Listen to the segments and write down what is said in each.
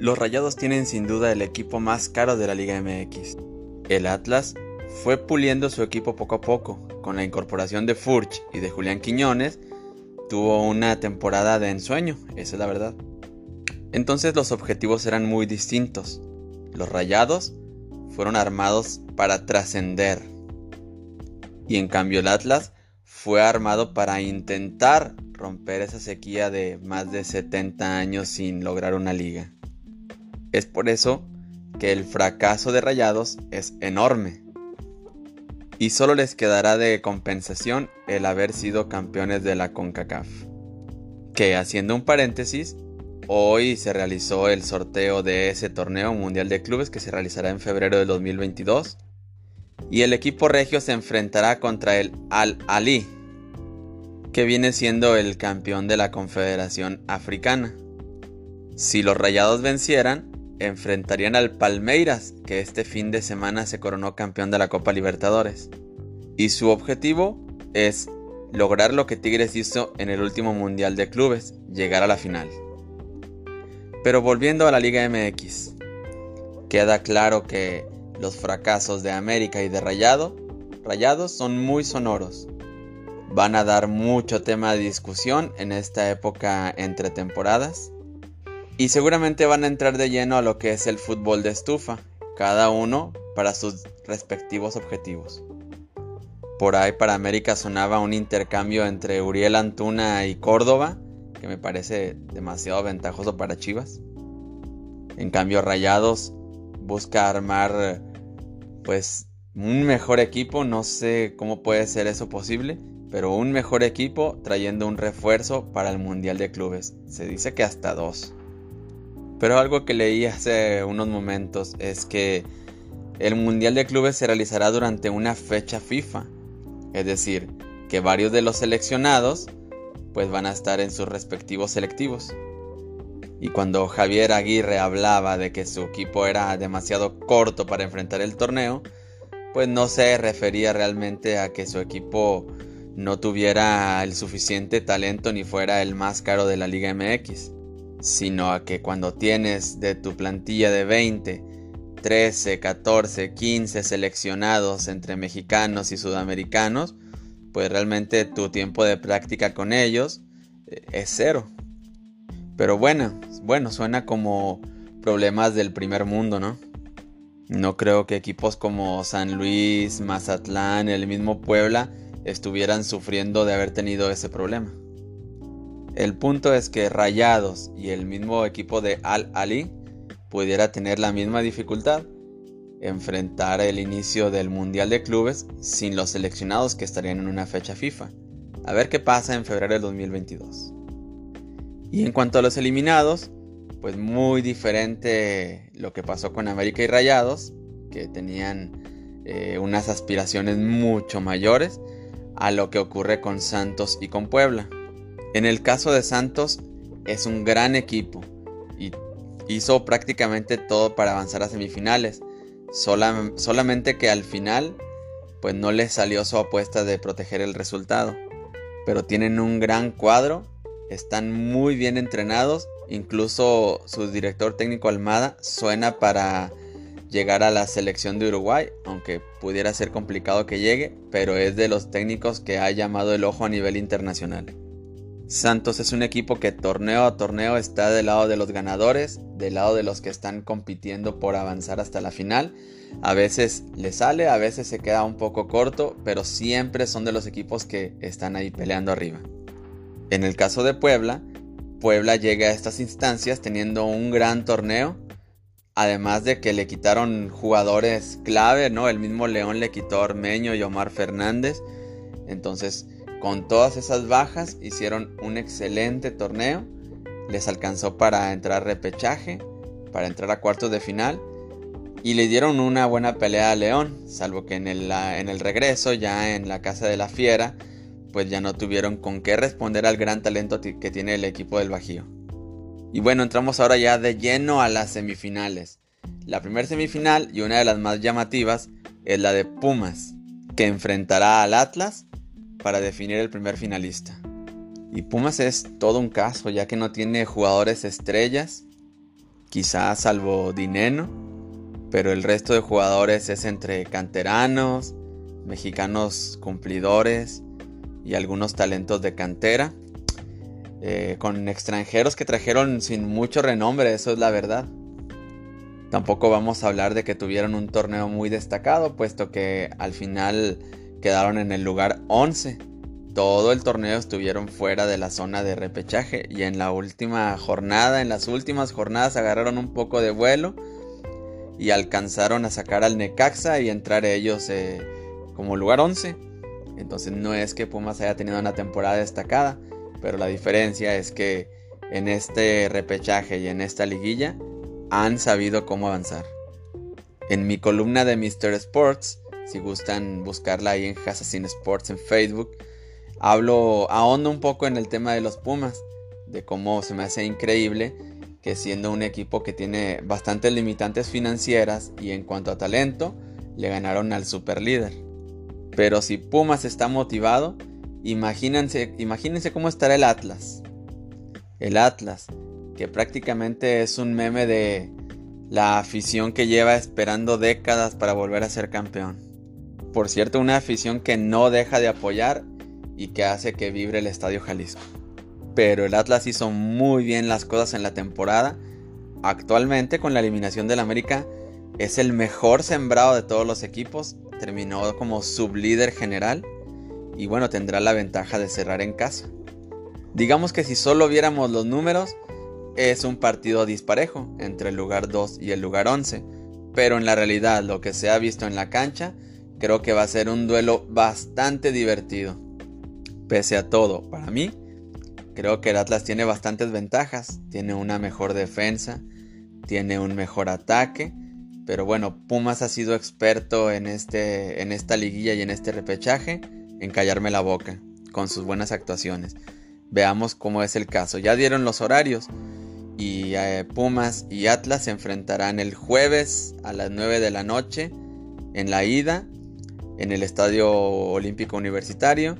Los Rayados tienen sin duda el equipo más caro de la Liga MX. El Atlas fue puliendo su equipo poco a poco. Con la incorporación de Furch y de Julián Quiñones, tuvo una temporada de ensueño, esa es la verdad. Entonces los objetivos eran muy distintos. Los Rayados fueron armados para trascender. Y en cambio el Atlas fue armado para intentar romper esa sequía de más de 70 años sin lograr una liga. Es por eso que el fracaso de Rayados es enorme. Y solo les quedará de compensación el haber sido campeones de la CONCACAF. Que haciendo un paréntesis, hoy se realizó el sorteo de ese torneo mundial de clubes que se realizará en febrero de 2022. Y el equipo regio se enfrentará contra el Al Ali, que viene siendo el campeón de la Confederación Africana. Si los rayados vencieran, enfrentarían al Palmeiras, que este fin de semana se coronó campeón de la Copa Libertadores. Y su objetivo es lograr lo que Tigres hizo en el último Mundial de Clubes, llegar a la final. Pero volviendo a la Liga MX, queda claro que los fracasos de América y de Rayado, Rayados son muy sonoros. Van a dar mucho tema de discusión en esta época entre temporadas y seguramente van a entrar de lleno a lo que es el fútbol de estufa, cada uno para sus respectivos objetivos. Por ahí para América sonaba un intercambio entre Uriel Antuna y Córdoba, que me parece demasiado ventajoso para Chivas. En cambio Rayados busca armar pues un mejor equipo, no sé cómo puede ser eso posible, pero un mejor equipo trayendo un refuerzo para el Mundial de Clubes. Se dice que hasta dos. Pero algo que leí hace unos momentos es que el Mundial de Clubes se realizará durante una fecha FIFA. Es decir, que varios de los seleccionados pues van a estar en sus respectivos selectivos. Y cuando Javier Aguirre hablaba de que su equipo era demasiado corto para enfrentar el torneo, pues no se refería realmente a que su equipo no tuviera el suficiente talento ni fuera el más caro de la Liga MX sino a que cuando tienes de tu plantilla de 20, 13, 14, 15 seleccionados entre mexicanos y sudamericanos, pues realmente tu tiempo de práctica con ellos eh, es cero. Pero bueno, bueno, suena como problemas del primer mundo, ¿no? No creo que equipos como San Luis, Mazatlán, el mismo Puebla estuvieran sufriendo de haber tenido ese problema. El punto es que Rayados y el mismo equipo de Al Ali pudiera tener la misma dificultad, enfrentar el inicio del Mundial de Clubes sin los seleccionados que estarían en una fecha FIFA. A ver qué pasa en febrero del 2022. Y en cuanto a los eliminados, pues muy diferente lo que pasó con América y Rayados, que tenían eh, unas aspiraciones mucho mayores a lo que ocurre con Santos y con Puebla. En el caso de Santos, es un gran equipo y hizo prácticamente todo para avanzar a semifinales. solamente que al final, pues no les salió su apuesta de proteger el resultado. Pero tienen un gran cuadro, están muy bien entrenados, incluso su director técnico Almada suena para llegar a la selección de Uruguay, aunque pudiera ser complicado que llegue, pero es de los técnicos que ha llamado el ojo a nivel internacional. Santos es un equipo que torneo a torneo está del lado de los ganadores, del lado de los que están compitiendo por avanzar hasta la final. A veces le sale, a veces se queda un poco corto, pero siempre son de los equipos que están ahí peleando arriba. En el caso de Puebla, Puebla llega a estas instancias teniendo un gran torneo, además de que le quitaron jugadores clave, ¿no? El mismo León le quitó a Ormeño y Omar Fernández. Entonces, con todas esas bajas hicieron un excelente torneo. Les alcanzó para entrar repechaje, para entrar a cuartos de final. Y le dieron una buena pelea a León, salvo que en el, en el regreso, ya en la casa de la fiera, pues ya no tuvieron con qué responder al gran talento que tiene el equipo del Bajío. Y bueno, entramos ahora ya de lleno a las semifinales. La primera semifinal y una de las más llamativas es la de Pumas, que enfrentará al Atlas para definir el primer finalista. Y Pumas es todo un caso, ya que no tiene jugadores estrellas. quizás salvo Dineno, pero el resto de jugadores es entre canteranos, mexicanos cumplidores y algunos talentos de cantera, eh, con extranjeros que trajeron sin mucho renombre, eso es la verdad. Tampoco vamos a hablar de que tuvieron un torneo muy destacado, puesto que al final quedaron en el lugar 11. Todo el torneo estuvieron fuera de la zona de repechaje y en la última jornada, en las últimas jornadas agarraron un poco de vuelo y alcanzaron a sacar al Necaxa y entrar ellos eh, como lugar 11. Entonces no es que Pumas haya tenido una temporada destacada, pero la diferencia es que en este repechaje y en esta liguilla han sabido cómo avanzar. En mi columna de Mr. Sports, si gustan buscarla ahí en Assassin Sports en Facebook, hablo, ahondo un poco en el tema de los Pumas, de cómo se me hace increíble que siendo un equipo que tiene bastantes limitantes financieras y en cuanto a talento, le ganaron al superlíder. Pero si Pumas está motivado, imagínense, imagínense cómo estará el Atlas. El Atlas, que prácticamente es un meme de la afición que lleva esperando décadas para volver a ser campeón. Por cierto, una afición que no deja de apoyar y que hace que vibre el Estadio Jalisco. Pero el Atlas hizo muy bien las cosas en la temporada. Actualmente con la eliminación del América es el mejor sembrado de todos los equipos. Terminó como sublíder general y bueno, tendrá la ventaja de cerrar en casa. Digamos que si solo viéramos los números, es un partido disparejo entre el lugar 2 y el lugar 11, pero en la realidad lo que se ha visto en la cancha creo que va a ser un duelo bastante divertido. Pese a todo, para mí, creo que el Atlas tiene bastantes ventajas, tiene una mejor defensa, tiene un mejor ataque, pero bueno, Pumas ha sido experto en, este, en esta liguilla y en este repechaje en callarme la boca con sus buenas actuaciones. Veamos cómo es el caso. Ya dieron los horarios y eh, Pumas y Atlas se enfrentarán el jueves a las 9 de la noche en la ida en el Estadio Olímpico Universitario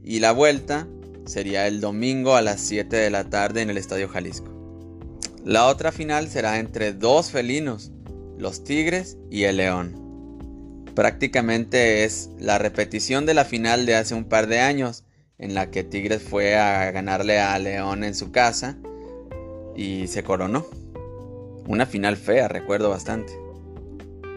y la vuelta sería el domingo a las 7 de la tarde en el Estadio Jalisco. La otra final será entre dos felinos, los Tigres y el León. Prácticamente es la repetición de la final de hace un par de años, en la que Tigres fue a ganarle a León en su casa y se coronó. Una final fea, recuerdo bastante.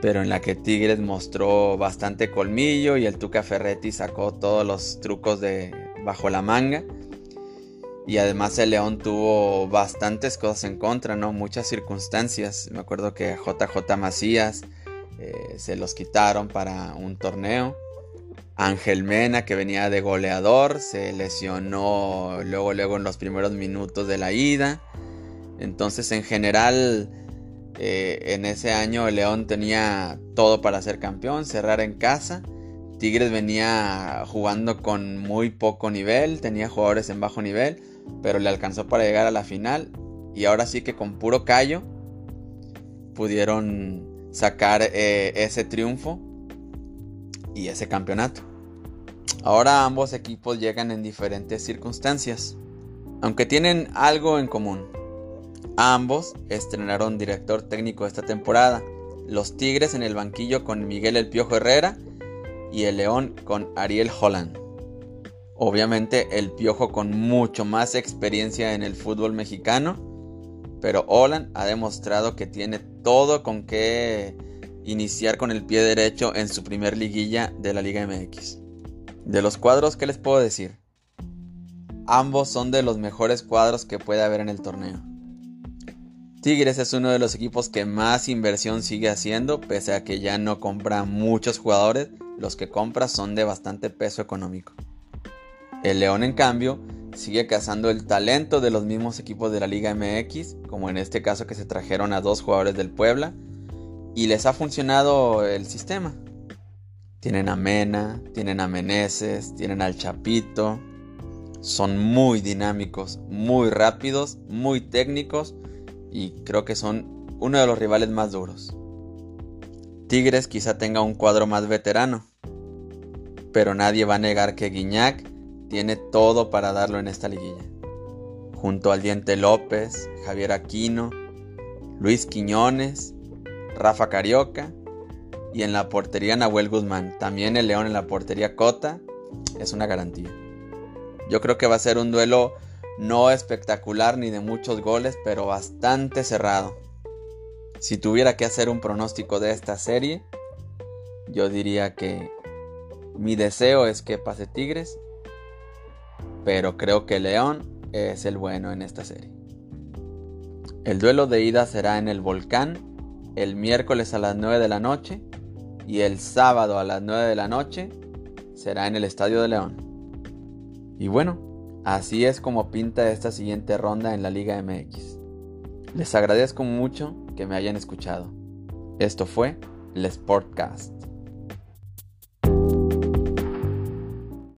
Pero en la que Tigres mostró bastante colmillo y el Tuca Ferretti sacó todos los trucos de bajo la manga. Y además el León tuvo bastantes cosas en contra, ¿no? Muchas circunstancias. Me acuerdo que JJ Macías eh, se los quitaron para un torneo. Ángel Mena, que venía de goleador, se lesionó luego, luego en los primeros minutos de la ida. Entonces, en general, eh, en ese año León tenía todo para ser campeón, cerrar en casa. Tigres venía jugando con muy poco nivel, tenía jugadores en bajo nivel, pero le alcanzó para llegar a la final. Y ahora sí que con puro callo pudieron sacar eh, ese triunfo y ese campeonato. Ahora ambos equipos llegan en diferentes circunstancias, aunque tienen algo en común. Ambos estrenaron director técnico esta temporada. Los Tigres en el banquillo con Miguel El Piojo Herrera y el León con Ariel Holland. Obviamente el Piojo con mucho más experiencia en el fútbol mexicano, pero Holland ha demostrado que tiene todo con que iniciar con el pie derecho en su primer liguilla de la Liga MX. De los cuadros, ¿qué les puedo decir? Ambos son de los mejores cuadros que puede haber en el torneo. Tigres es uno de los equipos que más inversión sigue haciendo, pese a que ya no compra muchos jugadores, los que compra son de bastante peso económico. El León, en cambio, sigue cazando el talento de los mismos equipos de la Liga MX, como en este caso que se trajeron a dos jugadores del Puebla, y les ha funcionado el sistema. Tienen a Mena, tienen a Meneses, tienen al Chapito, son muy dinámicos, muy rápidos, muy técnicos y creo que son uno de los rivales más duros. Tigres quizá tenga un cuadro más veterano, pero nadie va a negar que Guiñac tiene todo para darlo en esta liguilla. Junto al Diente López, Javier Aquino, Luis Quiñones, Rafa Carioca y en la portería Nahuel Guzmán. También el León en la portería Cota es una garantía. Yo creo que va a ser un duelo no espectacular ni de muchos goles, pero bastante cerrado. Si tuviera que hacer un pronóstico de esta serie, yo diría que mi deseo es que pase Tigres, pero creo que León es el bueno en esta serie. El duelo de ida será en el Volcán el miércoles a las 9 de la noche y el sábado a las 9 de la noche será en el Estadio de León. Y bueno, así es como pinta esta siguiente ronda en la Liga MX. Les agradezco mucho que me hayan escuchado. Esto fue el Sportcast.